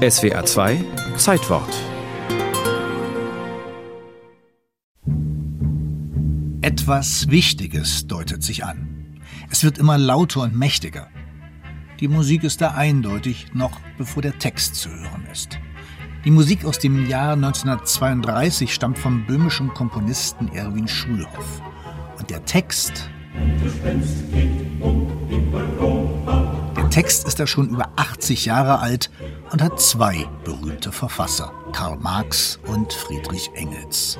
SWA 2 Zeitwort Etwas Wichtiges deutet sich an. Es wird immer lauter und mächtiger. Die Musik ist da eindeutig, noch bevor der Text zu hören ist. Die Musik aus dem Jahr 1932 stammt vom böhmischen Komponisten Erwin Schulhoff. Und der Text. Der Text ist da schon über 80 Jahre alt und hat zwei berühmte Verfasser, Karl Marx und Friedrich Engels.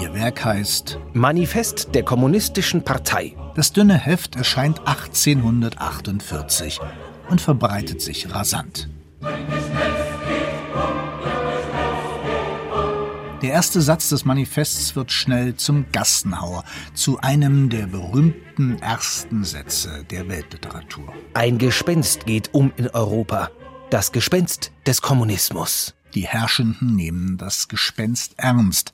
Ihr Werk heißt Manifest der Kommunistischen Partei. Das dünne Heft erscheint 1848 und verbreitet sich rasant. Der erste Satz des Manifests wird schnell zum Gassenhauer, zu einem der berühmten ersten Sätze der Weltliteratur. Ein Gespenst geht um in Europa. Das Gespenst des Kommunismus. Die Herrschenden nehmen das Gespenst ernst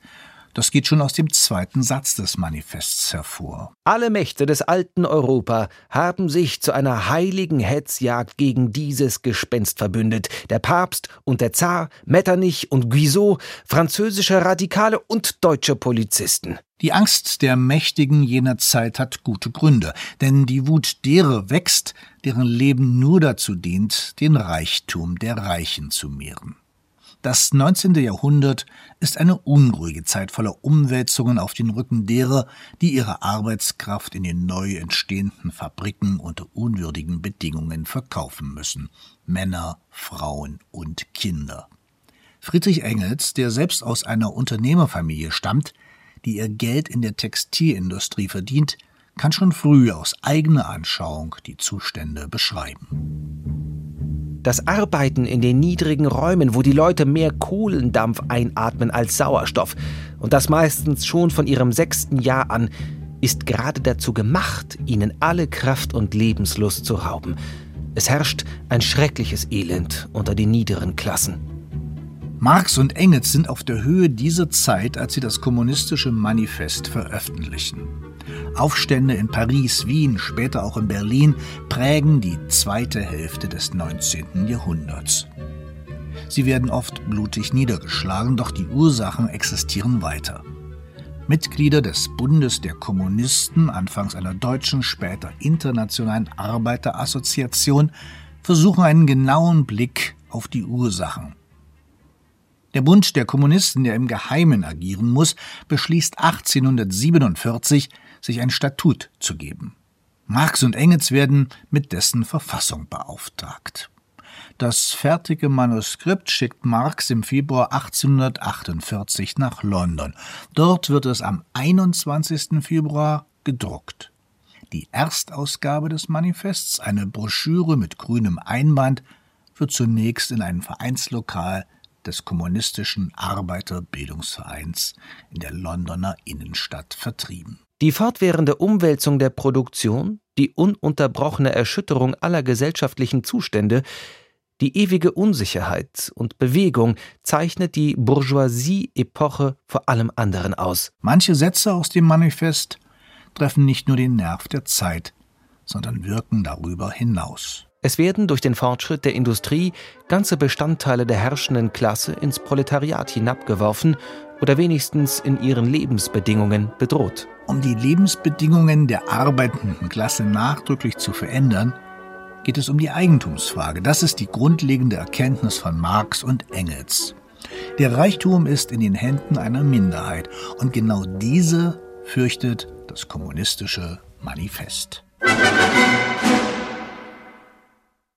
das geht schon aus dem zweiten Satz des Manifests hervor. Alle Mächte des alten Europa haben sich zu einer heiligen Hetzjagd gegen dieses Gespenst verbündet. Der Papst und der Zar, Metternich und Guizot, französische Radikale und deutsche Polizisten. Die Angst der Mächtigen jener Zeit hat gute Gründe, denn die Wut derer wächst, deren Leben nur dazu dient, den Reichtum der Reichen zu mehren. Das 19. Jahrhundert ist eine unruhige Zeit voller Umwälzungen auf den Rücken derer, die ihre Arbeitskraft in den neu entstehenden Fabriken unter unwürdigen Bedingungen verkaufen müssen. Männer, Frauen und Kinder. Friedrich Engels, der selbst aus einer Unternehmerfamilie stammt, die ihr Geld in der Textilindustrie verdient, kann schon früh aus eigener Anschauung die Zustände beschreiben. Das Arbeiten in den niedrigen Räumen, wo die Leute mehr Kohlendampf einatmen als Sauerstoff, und das meistens schon von ihrem sechsten Jahr an, ist gerade dazu gemacht, ihnen alle Kraft und Lebenslust zu rauben. Es herrscht ein schreckliches Elend unter den niederen Klassen. Marx und Engels sind auf der Höhe dieser Zeit, als sie das kommunistische Manifest veröffentlichen. Aufstände in Paris, Wien, später auch in Berlin prägen die zweite Hälfte des 19. Jahrhunderts. Sie werden oft blutig niedergeschlagen, doch die Ursachen existieren weiter. Mitglieder des Bundes der Kommunisten, anfangs einer deutschen, später internationalen Arbeiterassoziation, versuchen einen genauen Blick auf die Ursachen. Der Bund der Kommunisten, der im Geheimen agieren muss, beschließt 1847, sich ein Statut zu geben. Marx und Engels werden mit dessen Verfassung beauftragt. Das fertige Manuskript schickt Marx im Februar 1848 nach London. Dort wird es am 21. Februar gedruckt. Die Erstausgabe des Manifests, eine Broschüre mit grünem Einband, wird zunächst in einem Vereinslokal des Kommunistischen Arbeiterbildungsvereins in der Londoner Innenstadt vertrieben. Die fortwährende Umwälzung der Produktion, die ununterbrochene Erschütterung aller gesellschaftlichen Zustände, die ewige Unsicherheit und Bewegung zeichnet die Bourgeoisie-Epoche vor allem anderen aus. Manche Sätze aus dem Manifest treffen nicht nur den Nerv der Zeit, sondern wirken darüber hinaus. Es werden durch den Fortschritt der Industrie ganze Bestandteile der herrschenden Klasse ins Proletariat hinabgeworfen oder wenigstens in ihren Lebensbedingungen bedroht. Um die Lebensbedingungen der arbeitenden Klasse nachdrücklich zu verändern, geht es um die Eigentumsfrage. Das ist die grundlegende Erkenntnis von Marx und Engels. Der Reichtum ist in den Händen einer Minderheit und genau diese fürchtet das kommunistische Manifest.